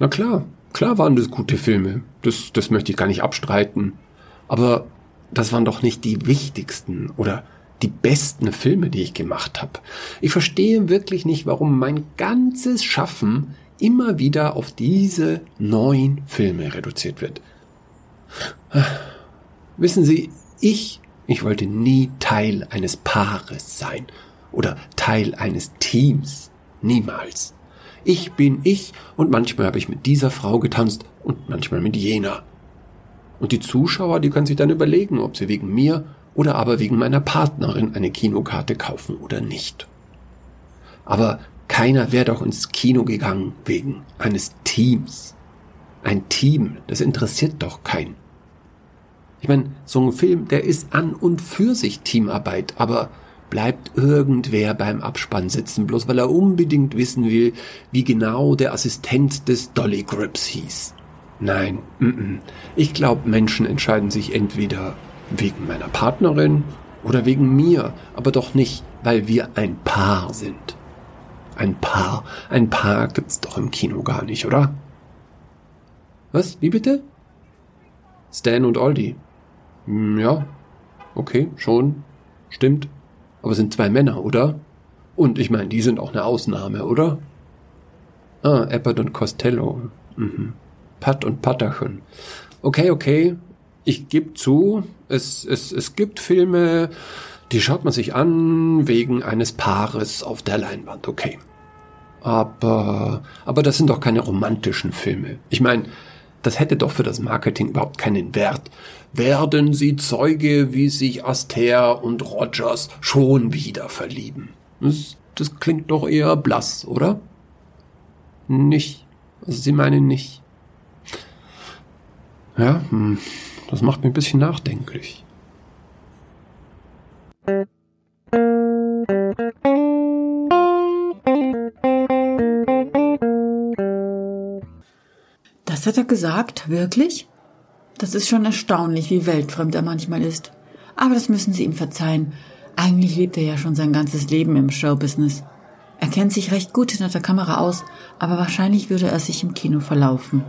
Na klar, klar waren das gute Filme. Das, das möchte ich gar nicht abstreiten. Aber das waren doch nicht die wichtigsten oder die besten Filme, die ich gemacht habe. Ich verstehe wirklich nicht, warum mein ganzes Schaffen immer wieder auf diese neun Filme reduziert wird. Wissen Sie, ich, ich wollte nie Teil eines Paares sein oder Teil eines Teams. Niemals. Ich bin ich und manchmal habe ich mit dieser Frau getanzt und manchmal mit jener. Und die Zuschauer, die können sich dann überlegen, ob sie wegen mir oder aber wegen meiner Partnerin eine Kinokarte kaufen oder nicht. Aber keiner wäre doch ins Kino gegangen wegen eines Teams. Ein Team, das interessiert doch keinen. Ich meine, so ein Film, der ist an und für sich Teamarbeit, aber bleibt irgendwer beim Abspann sitzen, bloß weil er unbedingt wissen will, wie genau der Assistent des Dolly Grips hieß. Nein, m -m. ich glaube, Menschen entscheiden sich entweder wegen meiner Partnerin oder wegen mir, aber doch nicht, weil wir ein Paar sind. Ein Paar, ein Paar gibt's doch im Kino gar nicht, oder? Was? Wie bitte? Stan und Aldi. Hm, ja, okay, schon. Stimmt. Aber sind zwei Männer, oder? Und ich meine, die sind auch eine Ausnahme, oder? Ah, Eppert und Costello. Mhm. Pat und Patterchen. Okay, okay. Ich gebe zu, es, es, es gibt Filme, die schaut man sich an wegen eines Paares auf der Leinwand, okay. Aber, aber das sind doch keine romantischen Filme. Ich meine, das hätte doch für das Marketing überhaupt keinen Wert. Werden Sie Zeuge, wie sich Aster und Rogers schon wieder verlieben? Das, das klingt doch eher blass, oder? Nicht. Also Sie meinen nicht. Ja, hm, das macht mich ein bisschen nachdenklich. Das hat er gesagt, wirklich? Das ist schon erstaunlich, wie weltfremd er manchmal ist. Aber das müssen Sie ihm verzeihen. Eigentlich lebt er ja schon sein ganzes Leben im Showbusiness. Er kennt sich recht gut hinter der Kamera aus, aber wahrscheinlich würde er sich im Kino verlaufen.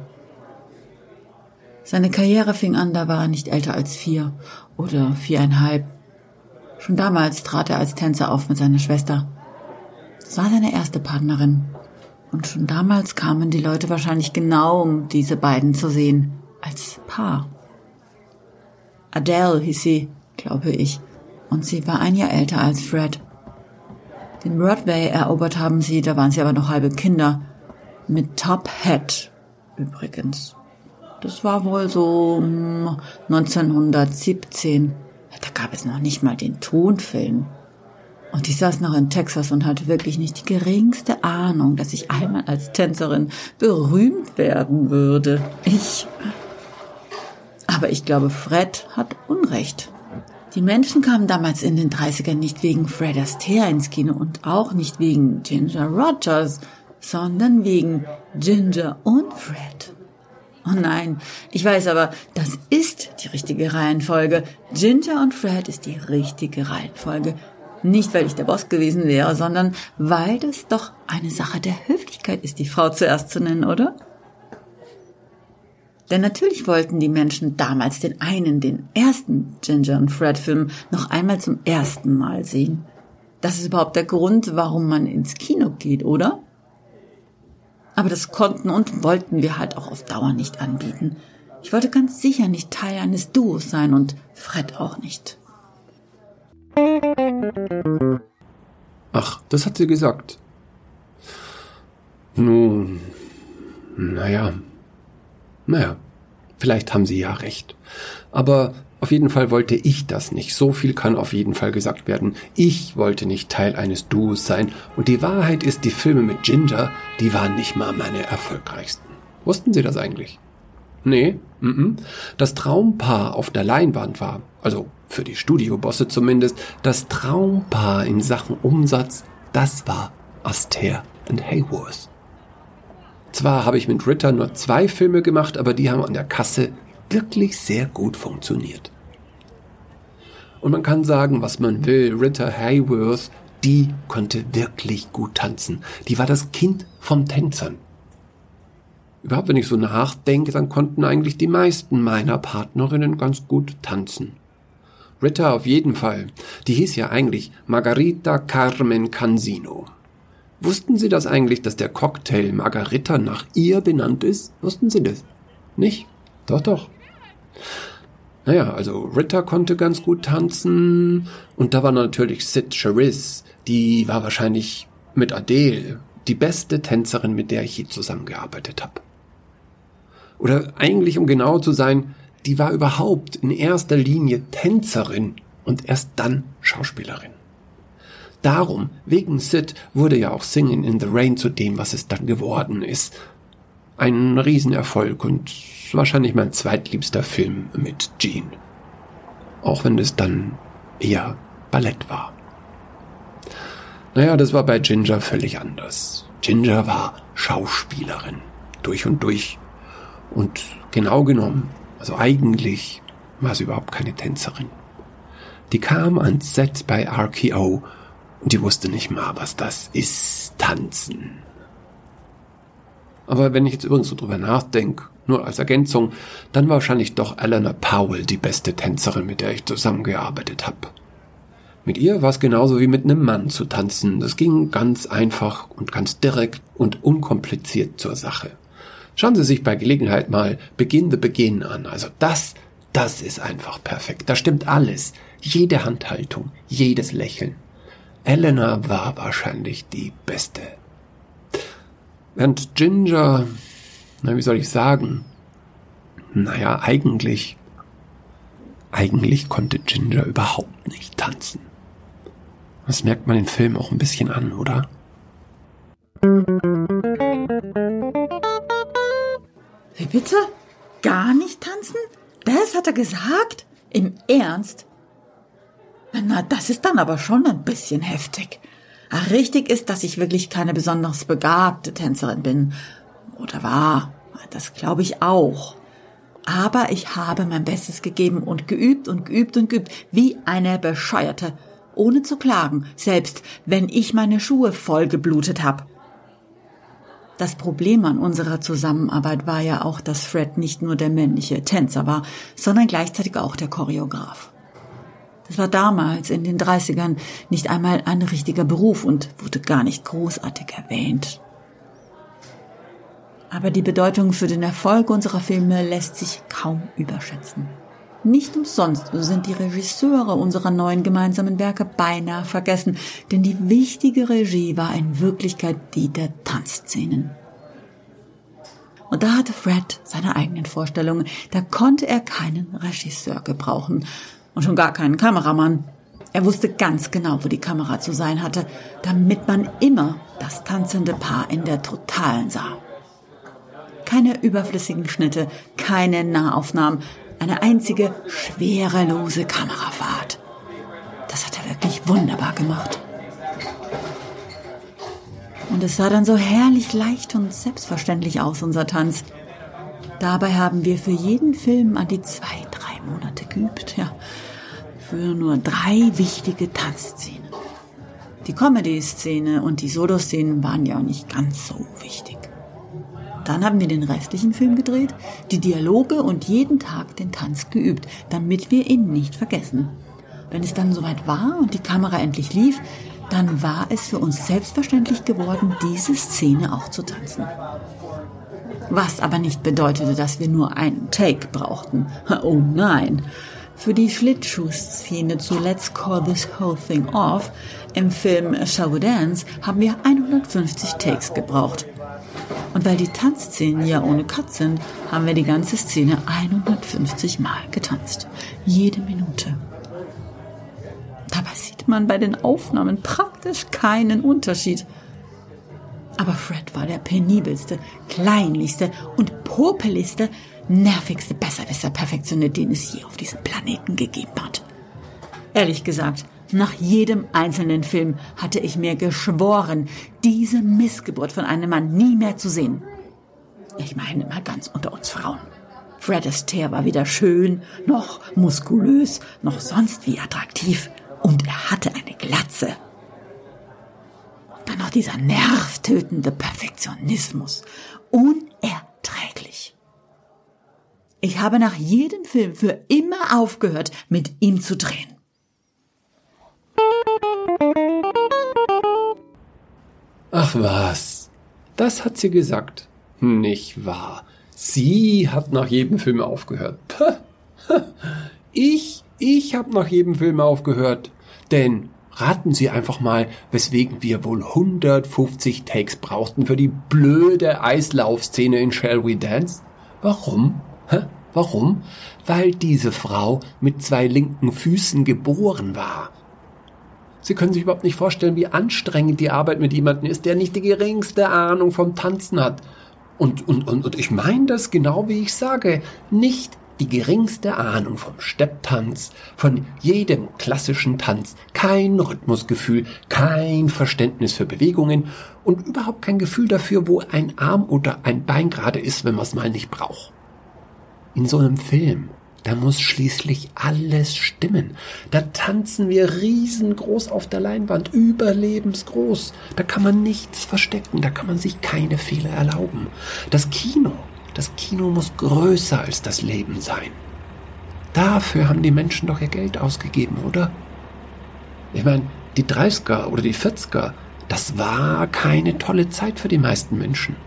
Seine Karriere fing an, da war er nicht älter als vier oder viereinhalb. Schon damals trat er als Tänzer auf mit seiner Schwester. Das war seine erste Partnerin. Und schon damals kamen die Leute wahrscheinlich genau, um diese beiden zu sehen, als Paar. Adele hieß sie, glaube ich, und sie war ein Jahr älter als Fred. Den Broadway erobert haben sie, da waren sie aber noch halbe Kinder, mit Top Hat übrigens. Das war wohl so 1917. Hm, da gab es noch nicht mal den Tonfilm. Und ich saß noch in Texas und hatte wirklich nicht die geringste Ahnung, dass ich einmal als Tänzerin berühmt werden würde. Ich. Aber ich glaube, Fred hat Unrecht. Die Menschen kamen damals in den 30ern nicht wegen Fred Astaire ins Kino und auch nicht wegen Ginger Rogers, sondern wegen Ginger und Fred. Oh nein, ich weiß aber, das ist die richtige Reihenfolge. Ginger und Fred ist die richtige Reihenfolge. Nicht, weil ich der Boss gewesen wäre, sondern weil das doch eine Sache der Höflichkeit ist, die Frau zuerst zu nennen, oder? Denn natürlich wollten die Menschen damals den einen, den ersten Ginger und Fred Film noch einmal zum ersten Mal sehen. Das ist überhaupt der Grund, warum man ins Kino geht, oder? Aber das konnten und wollten wir halt auch auf Dauer nicht anbieten. Ich wollte ganz sicher nicht Teil eines Duos sein und Fred auch nicht. Ach, das hat sie gesagt. Nun, naja, naja, vielleicht haben sie ja recht. Aber auf jeden Fall wollte ich das nicht. So viel kann auf jeden Fall gesagt werden. Ich wollte nicht Teil eines Duos sein. Und die Wahrheit ist, die Filme mit Ginger, die waren nicht mal meine erfolgreichsten. Wussten Sie das eigentlich? Nee, mm -mm. das Traumpaar auf der Leinwand war, also für die Studiobosse zumindest, das Traumpaar in Sachen Umsatz, das war Astaire und Hayworth. Zwar habe ich mit Ritter nur zwei Filme gemacht, aber die haben an der Kasse wirklich sehr gut funktioniert. Und man kann sagen, was man will, Ritter Hayworth, die konnte wirklich gut tanzen. Die war das Kind von Tänzern. Überhaupt, wenn ich so nachdenke, dann konnten eigentlich die meisten meiner Partnerinnen ganz gut tanzen. Rita auf jeden Fall. Die hieß ja eigentlich Margarita Carmen Cansino. Wussten Sie das eigentlich, dass der Cocktail Margarita nach ihr benannt ist? Wussten Sie das? Nicht? Doch, doch. Naja, also Rita konnte ganz gut tanzen und da war natürlich Sid Charisse, die war wahrscheinlich mit Adele die beste Tänzerin, mit der ich je zusammengearbeitet habe. Oder eigentlich, um genau zu sein, die war überhaupt in erster Linie Tänzerin und erst dann Schauspielerin. Darum, wegen Sid, wurde ja auch Singing in the Rain zu dem, was es dann geworden ist. Ein Riesenerfolg und wahrscheinlich mein zweitliebster Film mit Jean. Auch wenn es dann eher Ballett war. Naja, das war bei Ginger völlig anders. Ginger war Schauspielerin. Durch und durch. Und genau genommen, also eigentlich war sie überhaupt keine Tänzerin. Die kam ans Set bei RKO und die wusste nicht mal, was das ist, tanzen. Aber wenn ich jetzt übrigens so drüber nachdenke, nur als Ergänzung, dann war wahrscheinlich doch Eleanor Powell die beste Tänzerin, mit der ich zusammengearbeitet habe. Mit ihr war es genauso wie mit einem Mann zu tanzen. Das ging ganz einfach und ganz direkt und unkompliziert zur Sache. Schauen Sie sich bei Gelegenheit mal Begin the Begin an. Also das, das ist einfach perfekt. Da stimmt alles. Jede Handhaltung, jedes Lächeln. Elena war wahrscheinlich die beste. Während Ginger, na, wie soll ich sagen? Naja, eigentlich, eigentlich konnte Ginger überhaupt nicht tanzen. Das merkt man den Film auch ein bisschen an, oder? Wie bitte? Gar nicht tanzen? Das hat er gesagt? Im Ernst? Na, das ist dann aber schon ein bisschen heftig. Richtig ist, dass ich wirklich keine besonders begabte Tänzerin bin. Oder war. Das glaube ich auch. Aber ich habe mein Bestes gegeben und geübt und geübt und geübt, wie eine Bescheuerte ohne zu klagen, selbst wenn ich meine Schuhe voll geblutet habe. Das Problem an unserer Zusammenarbeit war ja auch, dass Fred nicht nur der männliche Tänzer war, sondern gleichzeitig auch der Choreograf. Das war damals in den 30ern nicht einmal ein richtiger Beruf und wurde gar nicht großartig erwähnt. Aber die Bedeutung für den Erfolg unserer Filme lässt sich kaum überschätzen. Nicht umsonst sind die Regisseure unserer neuen gemeinsamen Werke beinahe vergessen, denn die wichtige Regie war in Wirklichkeit die der Tanzszenen. Und da hatte Fred seine eigenen Vorstellungen, da konnte er keinen Regisseur gebrauchen und schon gar keinen Kameramann. Er wusste ganz genau, wo die Kamera zu sein hatte, damit man immer das tanzende Paar in der Totalen sah. Keine überflüssigen Schnitte, keine Nahaufnahmen, eine einzige schwerelose Kamerafahrt. Das hat er wirklich wunderbar gemacht. Und es sah dann so herrlich leicht und selbstverständlich aus, unser Tanz. Dabei haben wir für jeden Film an die zwei, drei Monate geübt, ja. Für nur drei wichtige Tanzszenen. Die Comedy-Szene und die Solo-Szenen waren ja auch nicht ganz so wichtig. Dann haben wir den restlichen Film gedreht, die Dialoge und jeden Tag den Tanz geübt, damit wir ihn nicht vergessen. Wenn es dann soweit war und die Kamera endlich lief, dann war es für uns selbstverständlich geworden, diese Szene auch zu tanzen. Was aber nicht bedeutete, dass wir nur einen Take brauchten. Oh nein. Für die Schlittschuhszene zu Let's Call This Whole Thing Off im Film Shall We Dance haben wir 150 Takes gebraucht. Und weil die Tanzszenen ja ohne Cut sind, haben wir die ganze Szene 150 Mal getanzt. Jede Minute. Dabei sieht man bei den Aufnahmen praktisch keinen Unterschied. Aber Fred war der penibelste, kleinlichste und popeligste, nervigste Besserwisser Perfektionist, den es je auf diesem Planeten gegeben hat. Ehrlich gesagt, nach jedem einzelnen Film hatte ich mir geschworen, diese Missgeburt von einem Mann nie mehr zu sehen. Ich meine mal ganz unter uns Frauen. Fred Astaire war weder schön, noch muskulös, noch sonst wie attraktiv. Und er hatte eine Glatze. Dann noch dieser nervtötende Perfektionismus. Unerträglich Ich habe nach jedem Film für immer aufgehört, mit ihm zu drehen. Ach was, das hat sie gesagt. Nicht wahr. Sie hat nach jedem Film aufgehört. Ich, ich habe nach jedem Film aufgehört. Denn raten Sie einfach mal, weswegen wir wohl 150 Takes brauchten für die blöde Eislaufszene in Shall We Dance? Warum? Warum? Weil diese Frau mit zwei linken Füßen geboren war. Sie können sich überhaupt nicht vorstellen, wie anstrengend die Arbeit mit jemandem ist, der nicht die geringste Ahnung vom Tanzen hat. Und, und, und, und ich meine das genau wie ich sage. Nicht die geringste Ahnung vom Stepptanz, von jedem klassischen Tanz, kein Rhythmusgefühl, kein Verständnis für Bewegungen und überhaupt kein Gefühl dafür, wo ein Arm oder ein Bein gerade ist, wenn man es mal nicht braucht. In so einem Film da muss schließlich alles stimmen. Da tanzen wir riesengroß auf der Leinwand, überlebensgroß. Da kann man nichts verstecken, da kann man sich keine Fehler erlauben. Das Kino, das Kino muss größer als das Leben sein. Dafür haben die Menschen doch ihr Geld ausgegeben, oder? Ich meine, die 30er oder die 40er, das war keine tolle Zeit für die meisten Menschen.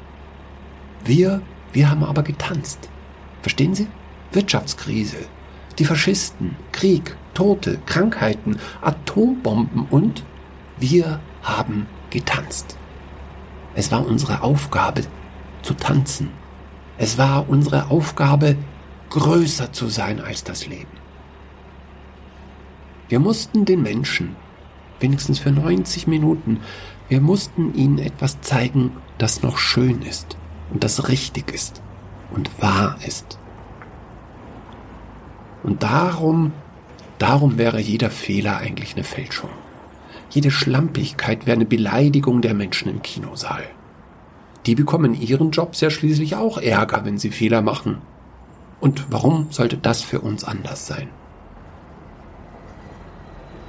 Wir, wir haben aber getanzt. Verstehen Sie? Wirtschaftskrise, die Faschisten, Krieg, Tote, Krankheiten, Atombomben und wir haben getanzt. Es war unsere Aufgabe zu tanzen. Es war unsere Aufgabe, größer zu sein als das Leben. Wir mussten den Menschen, wenigstens für 90 Minuten, wir mussten ihnen etwas zeigen, das noch schön ist und das richtig ist und wahr ist. Und darum, darum wäre jeder Fehler eigentlich eine Fälschung. Jede Schlampigkeit wäre eine Beleidigung der Menschen im Kinosaal. Die bekommen ihren Jobs ja schließlich auch Ärger, wenn sie Fehler machen. Und warum sollte das für uns anders sein?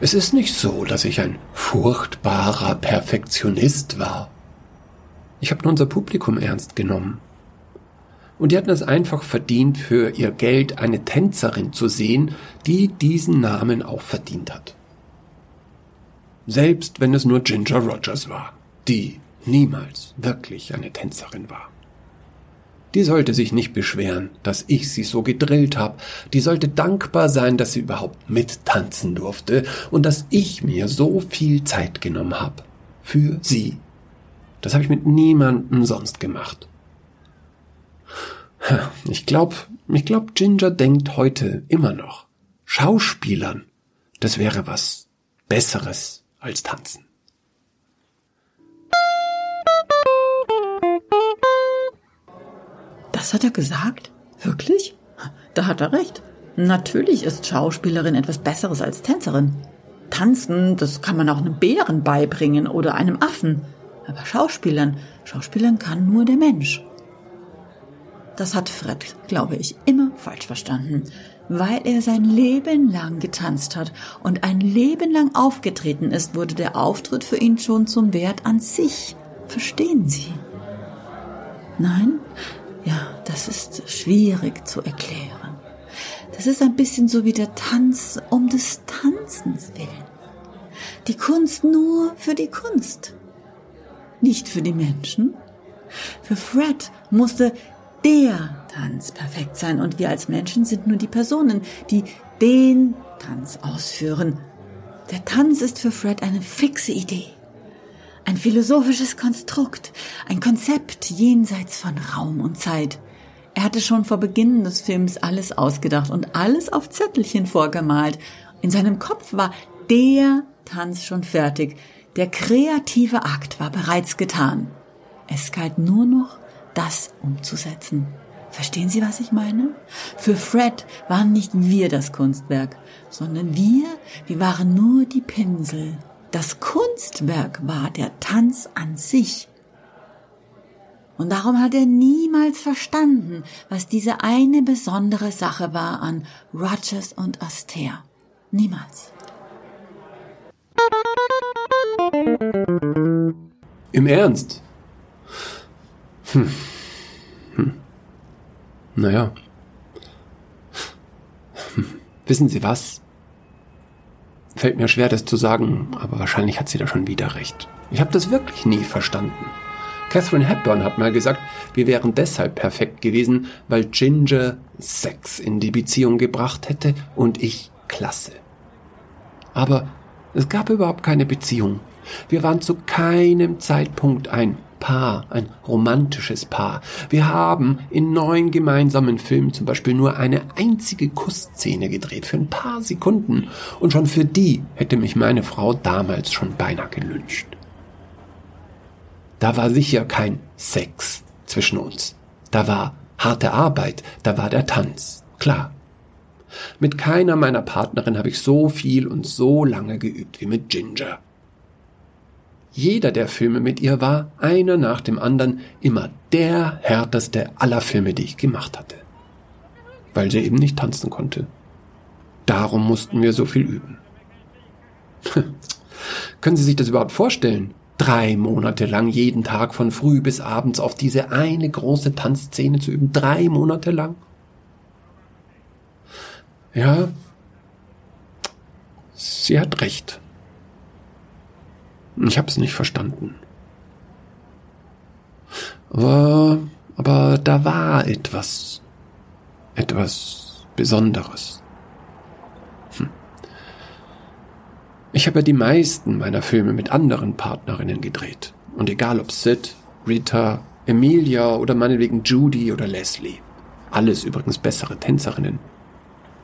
Es ist nicht so, dass ich ein furchtbarer Perfektionist war. Ich habe nur unser Publikum ernst genommen und die hatten es einfach verdient, für ihr Geld eine Tänzerin zu sehen, die diesen Namen auch verdient hat. Selbst wenn es nur Ginger Rogers war, die niemals wirklich eine Tänzerin war. Die sollte sich nicht beschweren, dass ich sie so gedrillt habe. Die sollte dankbar sein, dass sie überhaupt mittanzen durfte und dass ich mir so viel Zeit genommen habe. Für sie. Das habe ich mit niemandem sonst gemacht. Ich glaube, ich glaube, Ginger denkt heute immer noch. Schauspielern, das wäre was Besseres als tanzen. Das hat er gesagt? Wirklich? Da hat er recht. Natürlich ist Schauspielerin etwas Besseres als Tänzerin. Tanzen, das kann man auch einem Bären beibringen oder einem Affen. Aber Schauspielern, Schauspielern kann nur der Mensch. Das hat Fred, glaube ich, immer falsch verstanden, weil er sein Leben lang getanzt hat und ein Leben lang aufgetreten ist, wurde der Auftritt für ihn schon zum Wert an sich. Verstehen Sie? Nein? Ja, das ist schwierig zu erklären. Das ist ein bisschen so wie der Tanz um des Tanzens willen. Die Kunst nur für die Kunst. Nicht für die Menschen. Für Fred musste der Tanz perfekt sein und wir als Menschen sind nur die Personen, die den Tanz ausführen. Der Tanz ist für Fred eine fixe Idee, ein philosophisches Konstrukt, ein Konzept jenseits von Raum und Zeit. Er hatte schon vor Beginn des Films alles ausgedacht und alles auf Zettelchen vorgemalt. In seinem Kopf war der Tanz schon fertig. Der kreative Akt war bereits getan. Es galt nur noch, das umzusetzen. Verstehen Sie, was ich meine? Für Fred waren nicht wir das Kunstwerk, sondern wir, wir waren nur die Pinsel. Das Kunstwerk war der Tanz an sich. Und darum hat er niemals verstanden, was diese eine besondere Sache war an Rogers und Aster. Niemals. Im Ernst? Hm. Hm. Naja. Wissen Sie was? Fällt mir schwer, das zu sagen, aber wahrscheinlich hat sie da schon wieder recht. Ich habe das wirklich nie verstanden. Catherine Hepburn hat mal gesagt, wir wären deshalb perfekt gewesen, weil Ginger Sex in die Beziehung gebracht hätte und ich Klasse. Aber es gab überhaupt keine Beziehung. Wir waren zu keinem Zeitpunkt ein Paar, ein romantisches Paar. Wir haben in neun gemeinsamen Filmen zum Beispiel nur eine einzige Kussszene gedreht, für ein paar Sekunden. Und schon für die hätte mich meine Frau damals schon beinahe gelünscht. Da war sicher kein Sex zwischen uns. Da war harte Arbeit, da war der Tanz, klar. Mit keiner meiner Partnerin habe ich so viel und so lange geübt wie mit Ginger. Jeder der Filme mit ihr war, einer nach dem anderen, immer der härteste aller Filme, die ich gemacht hatte. Weil sie eben nicht tanzen konnte. Darum mussten wir so viel üben. Können Sie sich das überhaupt vorstellen? Drei Monate lang jeden Tag von früh bis abends auf diese eine große Tanzszene zu üben. Drei Monate lang. Ja, sie hat recht. Ich hab's nicht verstanden. Aber, aber da war etwas, etwas Besonderes. Hm. Ich habe die meisten meiner Filme mit anderen Partnerinnen gedreht. Und egal ob Sid, Rita, Emilia oder meinetwegen Judy oder Leslie. Alles übrigens bessere Tänzerinnen.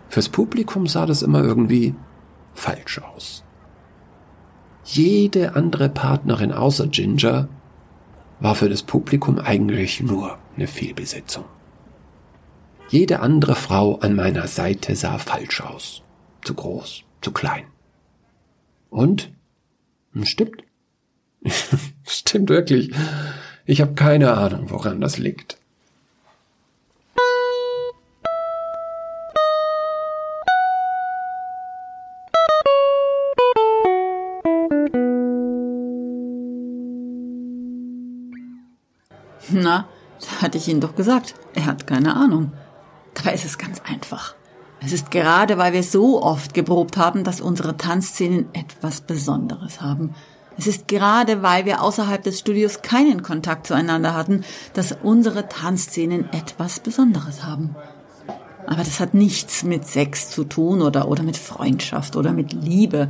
Fürs Publikum sah das immer irgendwie falsch aus. Jede andere Partnerin außer Ginger war für das Publikum eigentlich nur eine Fehlbesetzung. Jede andere Frau an meiner Seite sah falsch aus. Zu groß, zu klein. Und? Hm, stimmt. Stimmt wirklich. Ich habe keine Ahnung, woran das liegt. Na, da hatte ich Ihnen doch gesagt, er hat keine Ahnung. Dabei ist es ganz einfach. Es ist gerade, weil wir so oft geprobt haben, dass unsere Tanzszenen etwas Besonderes haben. Es ist gerade, weil wir außerhalb des Studios keinen Kontakt zueinander hatten, dass unsere Tanzszenen etwas Besonderes haben. Aber das hat nichts mit Sex zu tun oder, oder mit Freundschaft oder mit Liebe.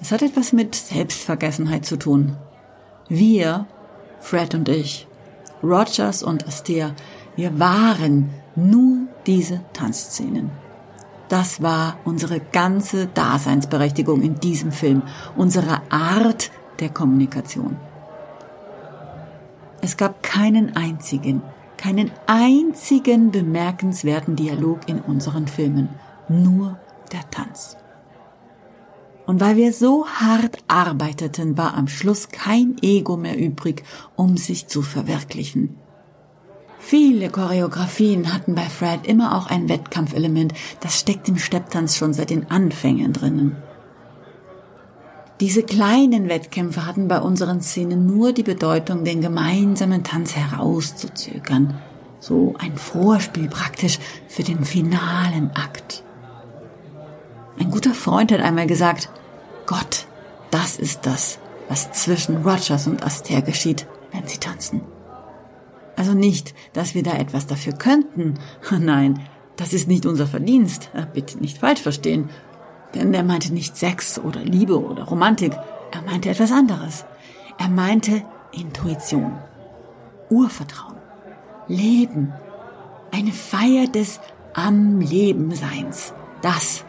Es hat etwas mit Selbstvergessenheit zu tun. Wir, Fred und ich, Rogers und Astaire, wir waren nur diese Tanzszenen. Das war unsere ganze Daseinsberechtigung in diesem Film, unsere Art der Kommunikation. Es gab keinen einzigen, keinen einzigen bemerkenswerten Dialog in unseren Filmen, nur der Tanz. Und weil wir so hart arbeiteten, war am Schluss kein Ego mehr übrig, um sich zu verwirklichen. Viele Choreografien hatten bei Fred immer auch ein Wettkampfelement, das steckt im Stepptanz schon seit den Anfängen drinnen. Diese kleinen Wettkämpfe hatten bei unseren Szenen nur die Bedeutung, den gemeinsamen Tanz herauszuzögern. So ein Vorspiel praktisch für den finalen Akt. Ein guter Freund hat einmal gesagt, Gott, das ist das, was zwischen Rogers und Aster geschieht, wenn sie tanzen. Also nicht, dass wir da etwas dafür könnten. Nein, das ist nicht unser Verdienst. Bitte nicht falsch verstehen. Denn er meinte nicht Sex oder Liebe oder Romantik. Er meinte etwas anderes. Er meinte Intuition, Urvertrauen, Leben, eine Feier des am Leben Seins. Das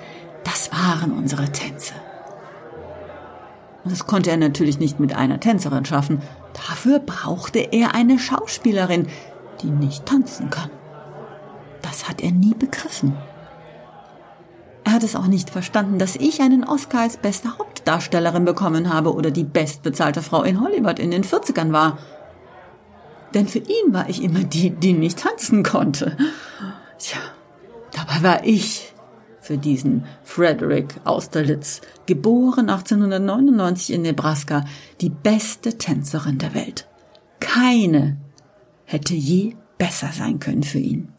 das waren unsere Tänze. Und das konnte er natürlich nicht mit einer Tänzerin schaffen. Dafür brauchte er eine Schauspielerin, die nicht tanzen kann. Das hat er nie begriffen. Er hat es auch nicht verstanden, dass ich einen Oscar als beste Hauptdarstellerin bekommen habe oder die bestbezahlte Frau in Hollywood in den 40ern war. Denn für ihn war ich immer die, die nicht tanzen konnte. Tja, dabei war ich für diesen Frederick Austerlitz, geboren 1899 in Nebraska, die beste Tänzerin der Welt. Keine hätte je besser sein können für ihn.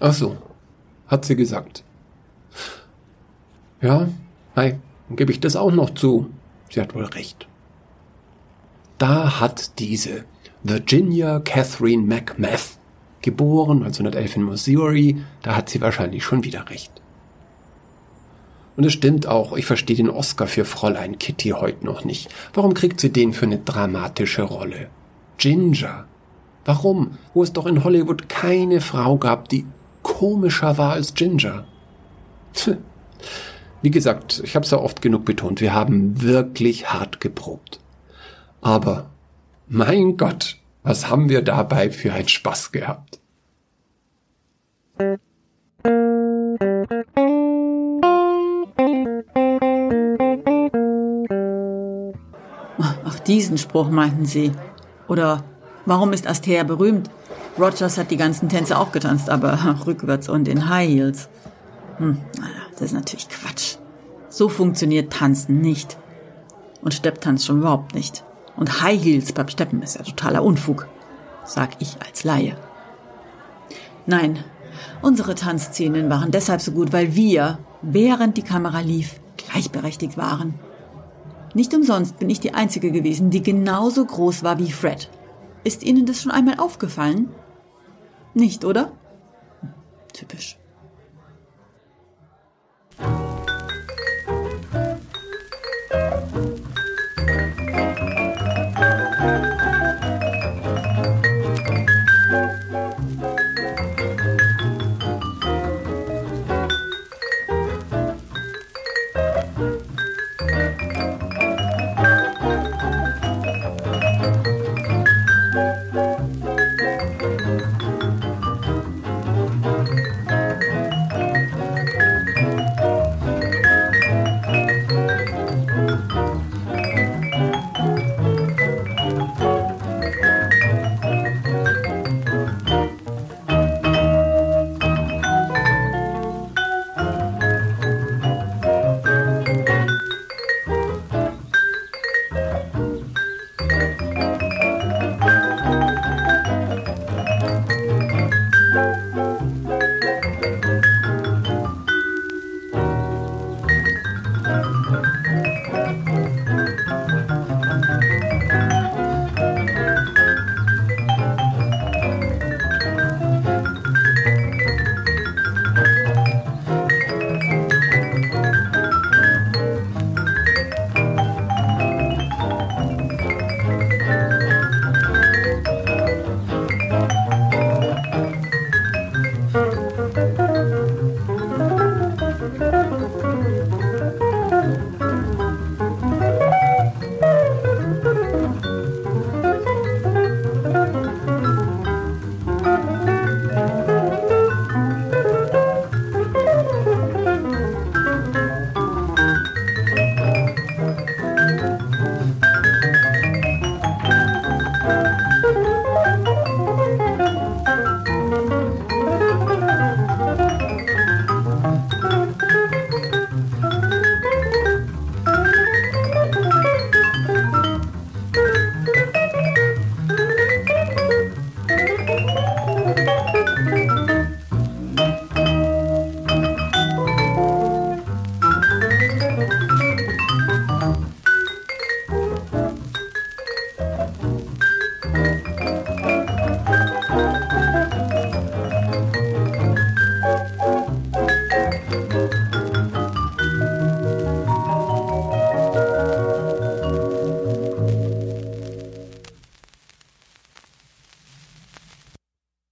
Ach so, hat sie gesagt. Ja, hey, dann gebe ich das auch noch zu. Sie hat wohl recht. Da hat diese Virginia Catherine McMath, geboren 1911 in Missouri, da hat sie wahrscheinlich schon wieder recht. Und es stimmt auch, ich verstehe den Oscar für Fräulein Kitty heute noch nicht. Warum kriegt sie den für eine dramatische Rolle? Ginger. Warum? Wo es doch in Hollywood keine Frau gab, die komischer war als Ginger. Wie gesagt, ich habe es ja oft genug betont, wir haben wirklich hart geprobt. Aber, mein Gott, was haben wir dabei für einen Spaß gehabt? Ach, diesen Spruch meinten Sie. Oder warum ist Astea berühmt? Rogers hat die ganzen Tänze auch getanzt, aber rückwärts und in High Heels. Hm, das ist natürlich Quatsch. So funktioniert Tanzen nicht. Und Stepptanz schon überhaupt nicht. Und High Heels beim Steppen ist ja totaler Unfug, sag ich als Laie. Nein, unsere Tanzszenen waren deshalb so gut, weil wir, während die Kamera lief, gleichberechtigt waren. Nicht umsonst bin ich die Einzige gewesen, die genauso groß war wie Fred. Ist Ihnen das schon einmal aufgefallen? Nicht, oder? Typisch.